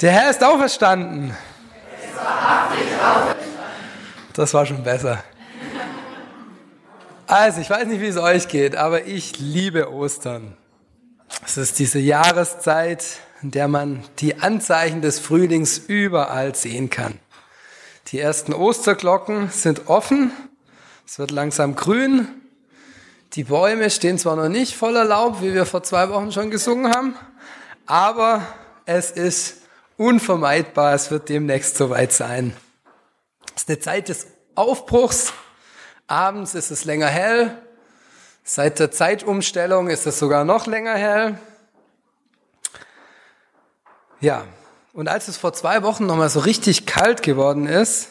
Der Herr ist auferstanden. Das war schon besser. Also, ich weiß nicht, wie es euch geht, aber ich liebe Ostern. Es ist diese Jahreszeit, in der man die Anzeichen des Frühlings überall sehen kann. Die ersten Osterglocken sind offen, es wird langsam grün, die Bäume stehen zwar noch nicht voller Laub, wie wir vor zwei Wochen schon gesungen haben, aber es ist unvermeidbar, es wird demnächst soweit sein. Es ist eine Zeit des Aufbruchs. Abends ist es länger hell. Seit der Zeitumstellung ist es sogar noch länger hell. Ja, und als es vor zwei Wochen nochmal so richtig kalt geworden ist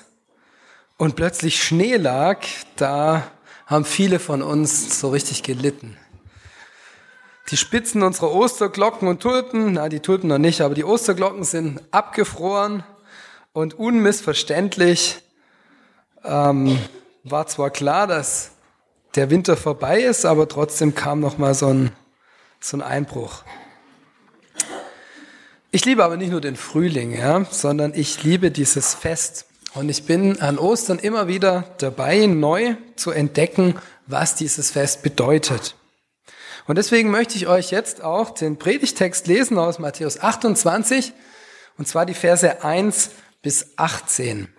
und plötzlich Schnee lag, da haben viele von uns so richtig gelitten. Die Spitzen unserer Osterglocken und Tulpen, na die Tulpen noch nicht, aber die Osterglocken sind abgefroren und unmissverständlich ähm, war zwar klar, dass der Winter vorbei ist, aber trotzdem kam noch mal so ein, so ein Einbruch. Ich liebe aber nicht nur den Frühling, ja, sondern ich liebe dieses Fest. Und ich bin an Ostern immer wieder dabei, neu zu entdecken, was dieses Fest bedeutet. Und deswegen möchte ich euch jetzt auch den Predigtext lesen aus Matthäus 28, und zwar die Verse 1 bis 18.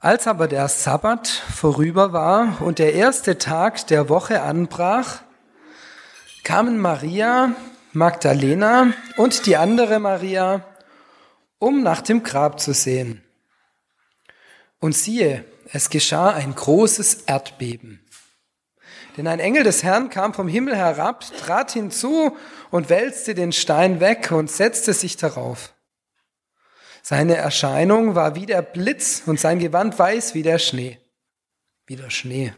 Als aber der Sabbat vorüber war und der erste Tag der Woche anbrach, kamen Maria, Magdalena und die andere Maria, um nach dem Grab zu sehen. Und siehe, es geschah ein großes Erdbeben. Denn ein Engel des Herrn kam vom Himmel herab, trat hinzu und wälzte den Stein weg und setzte sich darauf. Seine Erscheinung war wie der Blitz und sein Gewand weiß wie der Schnee. Wie der Schnee.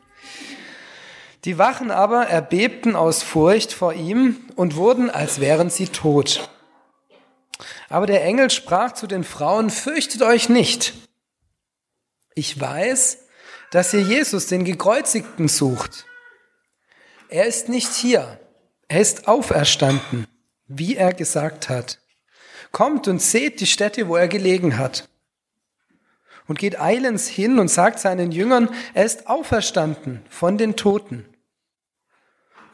Die Wachen aber erbebten aus Furcht vor ihm und wurden, als wären sie tot. Aber der Engel sprach zu den Frauen, fürchtet euch nicht. Ich weiß, dass ihr Jesus, den Gekreuzigten, sucht. Er ist nicht hier. Er ist auferstanden, wie er gesagt hat. Kommt und seht die Stätte, wo er gelegen hat. Und geht eilends hin und sagt seinen Jüngern, er ist auferstanden von den Toten.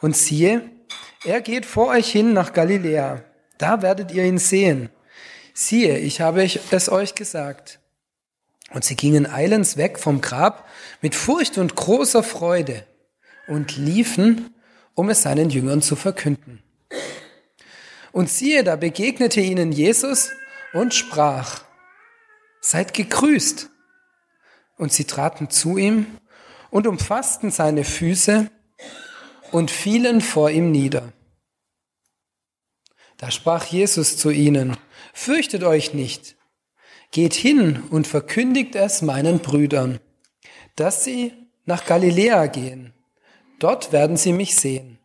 Und siehe, er geht vor euch hin nach Galiläa. Da werdet ihr ihn sehen. Siehe, ich habe es euch gesagt. Und sie gingen eilends weg vom Grab mit Furcht und großer Freude und liefen, um es seinen Jüngern zu verkünden. Und siehe, da begegnete ihnen Jesus und sprach, seid gegrüßt. Und sie traten zu ihm und umfassten seine Füße und fielen vor ihm nieder. Da sprach Jesus zu ihnen, fürchtet euch nicht, geht hin und verkündigt es meinen Brüdern, dass sie nach Galiläa gehen Dort werden sie mich sehen.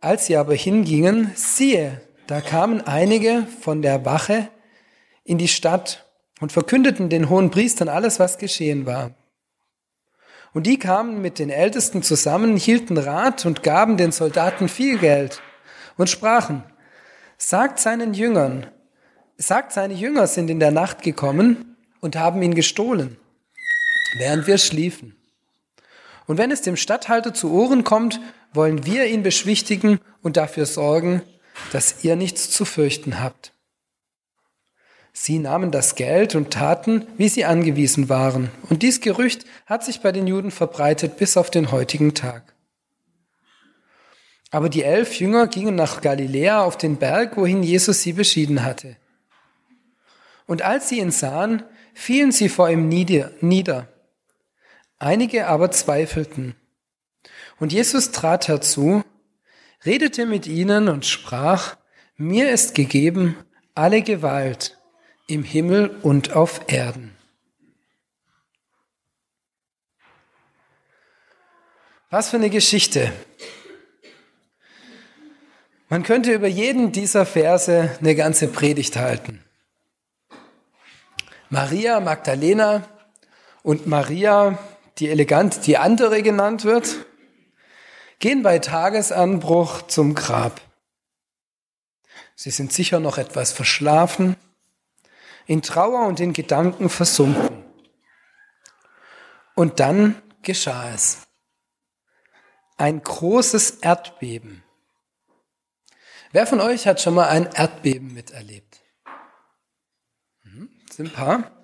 Als sie aber hingingen, siehe, da kamen einige von der Wache in die Stadt und verkündeten den hohen Priestern alles, was geschehen war. Und die kamen mit den Ältesten zusammen, hielten Rat und gaben den Soldaten viel Geld und sprachen, sagt seinen Jüngern, sagt seine Jünger sind in der Nacht gekommen und haben ihn gestohlen, während wir schliefen. Und wenn es dem Statthalter zu Ohren kommt, wollen wir ihn beschwichtigen und dafür sorgen, dass ihr nichts zu fürchten habt. Sie nahmen das Geld und taten, wie sie angewiesen waren. Und dies Gerücht hat sich bei den Juden verbreitet bis auf den heutigen Tag. Aber die elf Jünger gingen nach Galiläa auf den Berg, wohin Jesus sie beschieden hatte. Und als sie ihn sahen, fielen sie vor ihm nieder Einige aber zweifelten. Und Jesus trat herzu, redete mit ihnen und sprach, mir ist gegeben alle Gewalt im Himmel und auf Erden. Was für eine Geschichte. Man könnte über jeden dieser Verse eine ganze Predigt halten. Maria Magdalena und Maria die elegant die andere genannt wird, gehen bei Tagesanbruch zum Grab. Sie sind sicher noch etwas verschlafen, in Trauer und in Gedanken versunken. Und dann geschah es. Ein großes Erdbeben. Wer von euch hat schon mal ein Erdbeben miterlebt? Hm, sind ein paar.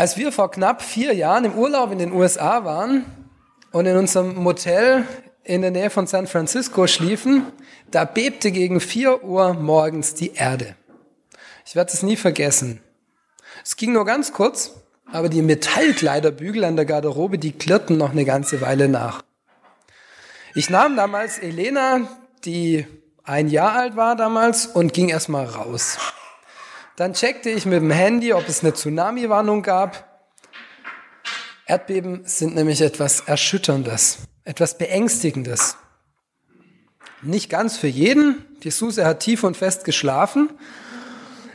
Als wir vor knapp vier Jahren im Urlaub in den USA waren und in unserem Motel in der Nähe von San Francisco schliefen, da bebte gegen vier Uhr morgens die Erde. Ich werde es nie vergessen. Es ging nur ganz kurz, aber die Metallkleiderbügel an der Garderobe, die klirrten noch eine ganze Weile nach. Ich nahm damals Elena, die ein Jahr alt war damals, und ging erstmal raus. Dann checkte ich mit dem Handy, ob es eine Tsunami-Warnung gab. Erdbeben sind nämlich etwas Erschütterndes, etwas Beängstigendes. Nicht ganz für jeden. Die Suse hat tief und fest geschlafen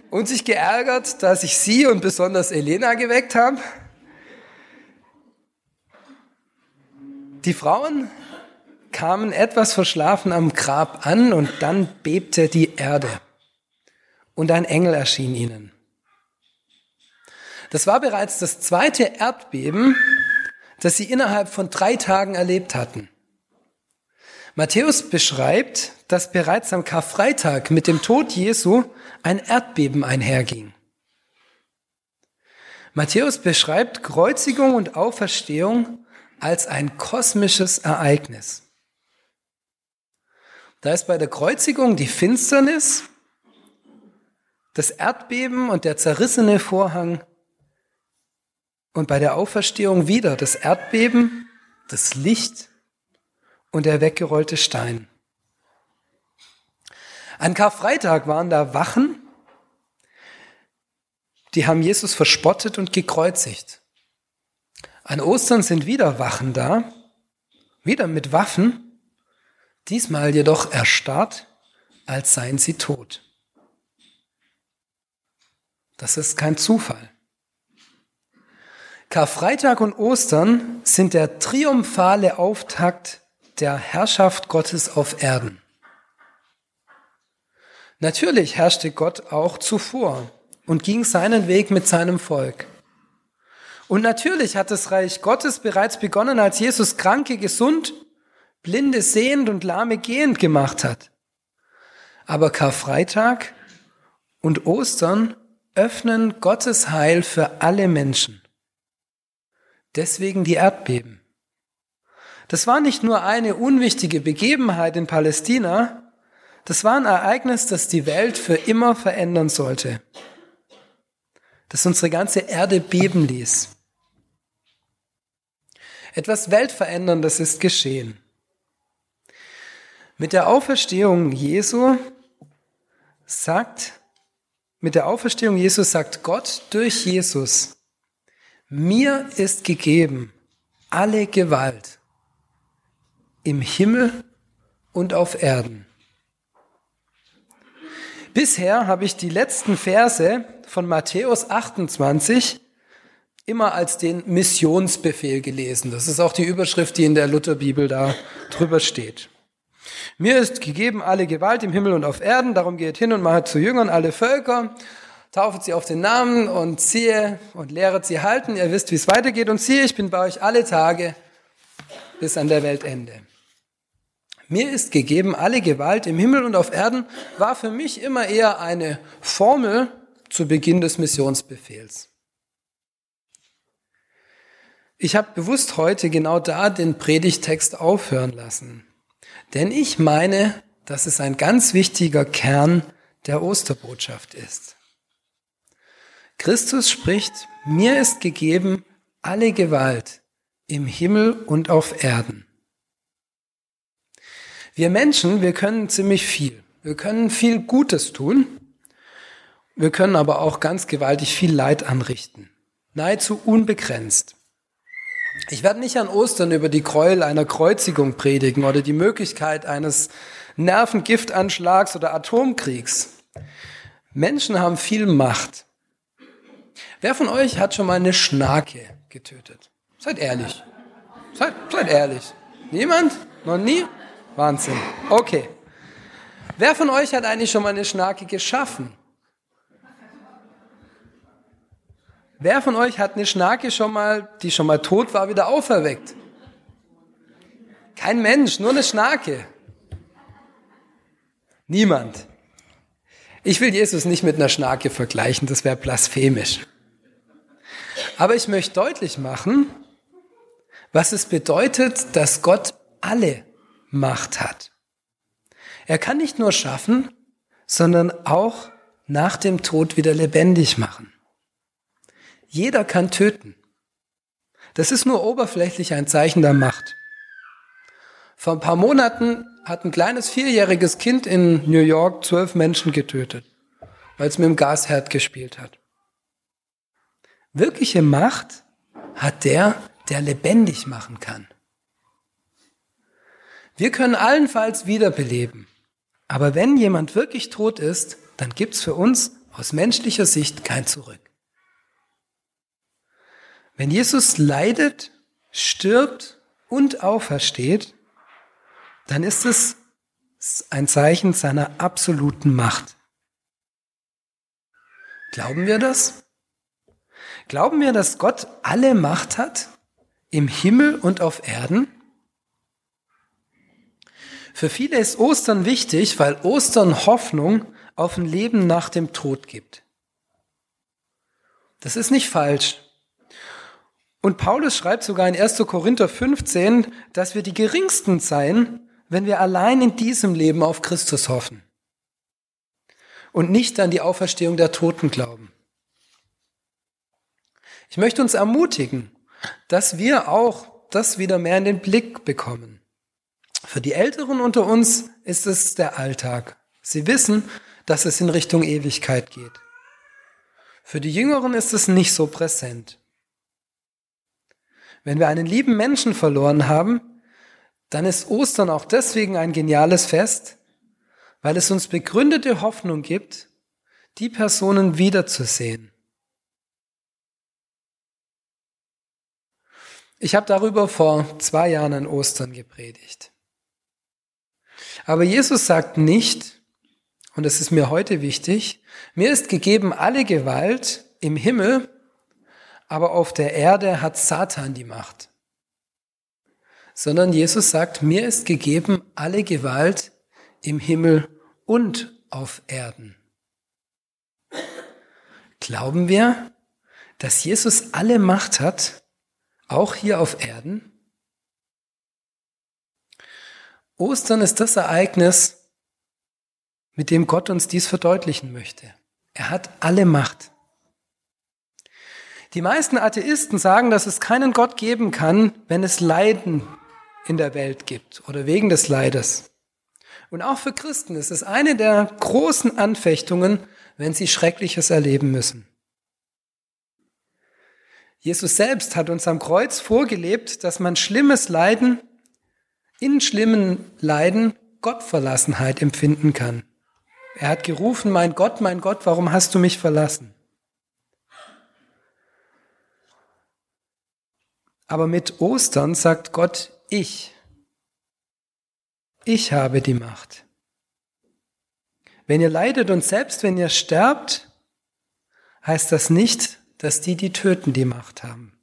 und sich geärgert, dass ich sie und besonders Elena geweckt habe. Die Frauen kamen etwas verschlafen am Grab an und dann bebte die Erde und ein Engel erschien ihnen. Das war bereits das zweite Erdbeben, das sie innerhalb von drei Tagen erlebt hatten. Matthäus beschreibt, dass bereits am Karfreitag mit dem Tod Jesu ein Erdbeben einherging. Matthäus beschreibt Kreuzigung und Auferstehung als ein kosmisches Ereignis. Da ist bei der Kreuzigung die Finsternis, das Erdbeben und der zerrissene Vorhang und bei der Auferstehung wieder das Erdbeben, das Licht und der weggerollte Stein. An Karfreitag waren da Wachen, die haben Jesus verspottet und gekreuzigt. An Ostern sind wieder Wachen da, wieder mit Waffen, diesmal jedoch erstarrt, als seien sie tot. Das ist kein Zufall. Karfreitag und Ostern sind der triumphale Auftakt der Herrschaft Gottes auf Erden. Natürlich herrschte Gott auch zuvor und ging seinen Weg mit seinem Volk. Und natürlich hat das Reich Gottes bereits begonnen, als Jesus Kranke gesund, Blinde sehend und Lahme gehend gemacht hat. Aber Karfreitag und Ostern öffnen Gottes Heil für alle Menschen. Deswegen die Erdbeben. Das war nicht nur eine unwichtige Begebenheit in Palästina, das war ein Ereignis, das die Welt für immer verändern sollte, das unsere ganze Erde beben ließ. Etwas Weltveränderndes ist geschehen. Mit der Auferstehung Jesu sagt, mit der Auferstehung Jesu sagt Gott durch Jesus, mir ist gegeben alle Gewalt im Himmel und auf Erden. Bisher habe ich die letzten Verse von Matthäus 28 immer als den Missionsbefehl gelesen. Das ist auch die Überschrift, die in der Lutherbibel da drüber steht. Mir ist gegeben alle Gewalt im Himmel und auf Erden, darum geht hin und macht zu Jüngern alle Völker, taufet sie auf den Namen und ziehe und lehret sie halten. Ihr wisst, wie es weitergeht und siehe, ich bin bei euch alle Tage bis an der Weltende. Mir ist gegeben alle Gewalt im Himmel und auf Erden war für mich immer eher eine Formel zu Beginn des Missionsbefehls. Ich habe bewusst heute genau da den Predigtext aufhören lassen. Denn ich meine, dass es ein ganz wichtiger Kern der Osterbotschaft ist. Christus spricht, mir ist gegeben alle Gewalt im Himmel und auf Erden. Wir Menschen, wir können ziemlich viel. Wir können viel Gutes tun. Wir können aber auch ganz gewaltig viel Leid anrichten. Nahezu unbegrenzt. Ich werde nicht an Ostern über die Gräuel einer Kreuzigung predigen oder die Möglichkeit eines Nervengiftanschlags oder Atomkriegs. Menschen haben viel Macht. Wer von euch hat schon mal eine Schnake getötet? Seid ehrlich. Seid, seid ehrlich. Niemand? Noch nie? Wahnsinn. Okay. Wer von euch hat eigentlich schon mal eine Schnarke geschaffen? Wer von euch hat eine Schnarke schon mal, die schon mal tot war, wieder auferweckt? Kein Mensch, nur eine Schnarke. Niemand. Ich will Jesus nicht mit einer Schnarke vergleichen, das wäre blasphemisch. Aber ich möchte deutlich machen, was es bedeutet, dass Gott alle Macht hat. Er kann nicht nur schaffen, sondern auch nach dem Tod wieder lebendig machen. Jeder kann töten. Das ist nur oberflächlich ein Zeichen der Macht. Vor ein paar Monaten hat ein kleines vierjähriges Kind in New York zwölf Menschen getötet, weil es mit dem Gasherd gespielt hat. Wirkliche Macht hat der, der lebendig machen kann. Wir können allenfalls wiederbeleben. Aber wenn jemand wirklich tot ist, dann gibt's für uns aus menschlicher Sicht kein Zurück. Wenn Jesus leidet, stirbt und aufersteht, dann ist es ein Zeichen seiner absoluten Macht. Glauben wir das? Glauben wir, dass Gott alle Macht hat im Himmel und auf Erden? Für viele ist Ostern wichtig, weil Ostern Hoffnung auf ein Leben nach dem Tod gibt. Das ist nicht falsch. Und Paulus schreibt sogar in 1. Korinther 15, dass wir die geringsten seien, wenn wir allein in diesem Leben auf Christus hoffen und nicht an die Auferstehung der Toten glauben. Ich möchte uns ermutigen, dass wir auch das wieder mehr in den Blick bekommen. Für die Älteren unter uns ist es der Alltag. Sie wissen, dass es in Richtung Ewigkeit geht. Für die Jüngeren ist es nicht so präsent. Wenn wir einen lieben Menschen verloren haben, dann ist Ostern auch deswegen ein geniales Fest, weil es uns begründete Hoffnung gibt, die Personen wiederzusehen. Ich habe darüber vor zwei Jahren an Ostern gepredigt. Aber Jesus sagt nicht, und es ist mir heute wichtig, mir ist gegeben alle Gewalt im Himmel, aber auf der Erde hat Satan die Macht. Sondern Jesus sagt, mir ist gegeben alle Gewalt im Himmel und auf Erden. Glauben wir, dass Jesus alle Macht hat, auch hier auf Erden? Ostern ist das Ereignis, mit dem Gott uns dies verdeutlichen möchte. Er hat alle Macht. Die meisten Atheisten sagen, dass es keinen Gott geben kann, wenn es Leiden in der Welt gibt oder wegen des Leides. Und auch für Christen ist es eine der großen Anfechtungen, wenn sie Schreckliches erleben müssen. Jesus selbst hat uns am Kreuz vorgelebt, dass man schlimmes Leiden in schlimmen Leiden Gottverlassenheit empfinden kann. Er hat gerufen, mein Gott, mein Gott, warum hast du mich verlassen? Aber mit Ostern sagt Gott, ich, ich habe die Macht. Wenn ihr leidet und selbst wenn ihr sterbt, heißt das nicht, dass die, die töten, die Macht haben.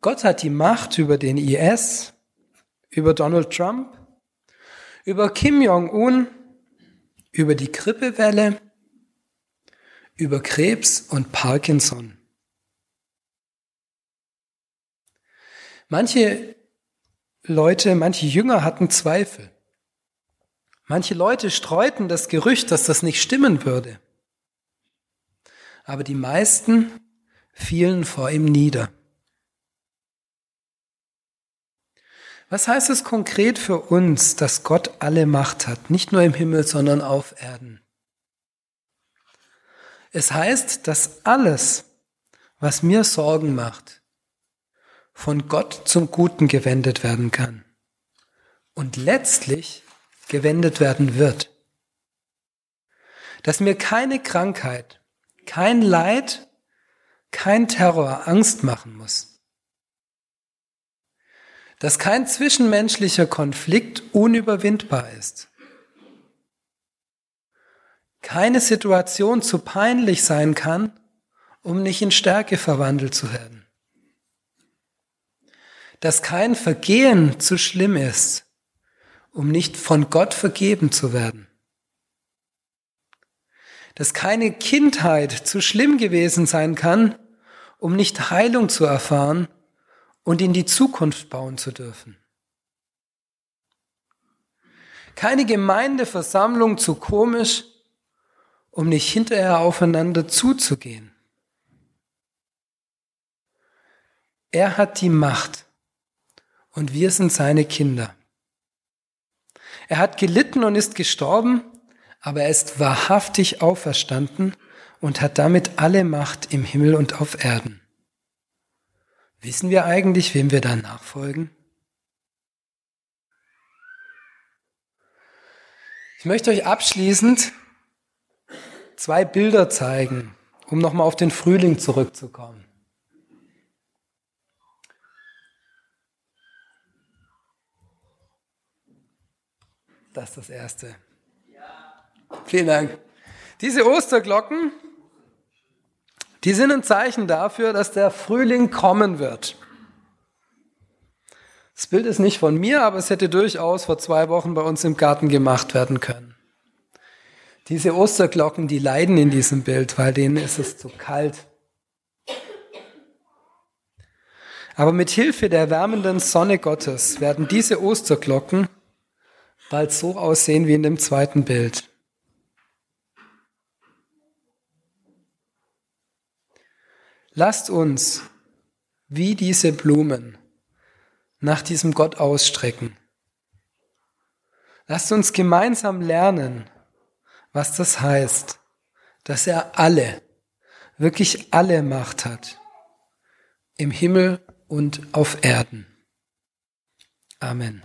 Gott hat die Macht über den IS, über Donald Trump, über Kim Jong-un, über die Grippewelle, über Krebs und Parkinson. Manche Leute, manche Jünger hatten Zweifel. Manche Leute streuten das Gerücht, dass das nicht stimmen würde. Aber die meisten fielen vor ihm nieder. Was heißt es konkret für uns, dass Gott alle Macht hat, nicht nur im Himmel, sondern auf Erden? Es heißt, dass alles, was mir Sorgen macht, von Gott zum Guten gewendet werden kann und letztlich gewendet werden wird. Dass mir keine Krankheit, kein Leid, kein Terror Angst machen muss dass kein zwischenmenschlicher Konflikt unüberwindbar ist. keine Situation zu peinlich sein kann, um nicht in Stärke verwandelt zu werden. Dass kein Vergehen zu schlimm ist, um nicht von Gott vergeben zu werden. Dass keine Kindheit zu schlimm gewesen sein kann, um nicht Heilung zu erfahren und in die Zukunft bauen zu dürfen. Keine Gemeindeversammlung zu komisch, um nicht hinterher aufeinander zuzugehen. Er hat die Macht und wir sind seine Kinder. Er hat gelitten und ist gestorben, aber er ist wahrhaftig auferstanden und hat damit alle Macht im Himmel und auf Erden. Wissen wir eigentlich, wem wir da nachfolgen? Ich möchte euch abschließend zwei Bilder zeigen, um nochmal auf den Frühling zurückzukommen. Das ist das Erste. Vielen Dank. Diese Osterglocken, die sind ein Zeichen dafür, dass der Frühling kommen wird. Das Bild ist nicht von mir, aber es hätte durchaus vor zwei Wochen bei uns im Garten gemacht werden können. Diese Osterglocken, die leiden in diesem Bild, weil denen ist es zu kalt. Aber mit Hilfe der wärmenden Sonne Gottes werden diese Osterglocken bald so aussehen wie in dem zweiten Bild. Lasst uns wie diese Blumen nach diesem Gott ausstrecken. Lasst uns gemeinsam lernen, was das heißt, dass er alle, wirklich alle Macht hat, im Himmel und auf Erden. Amen.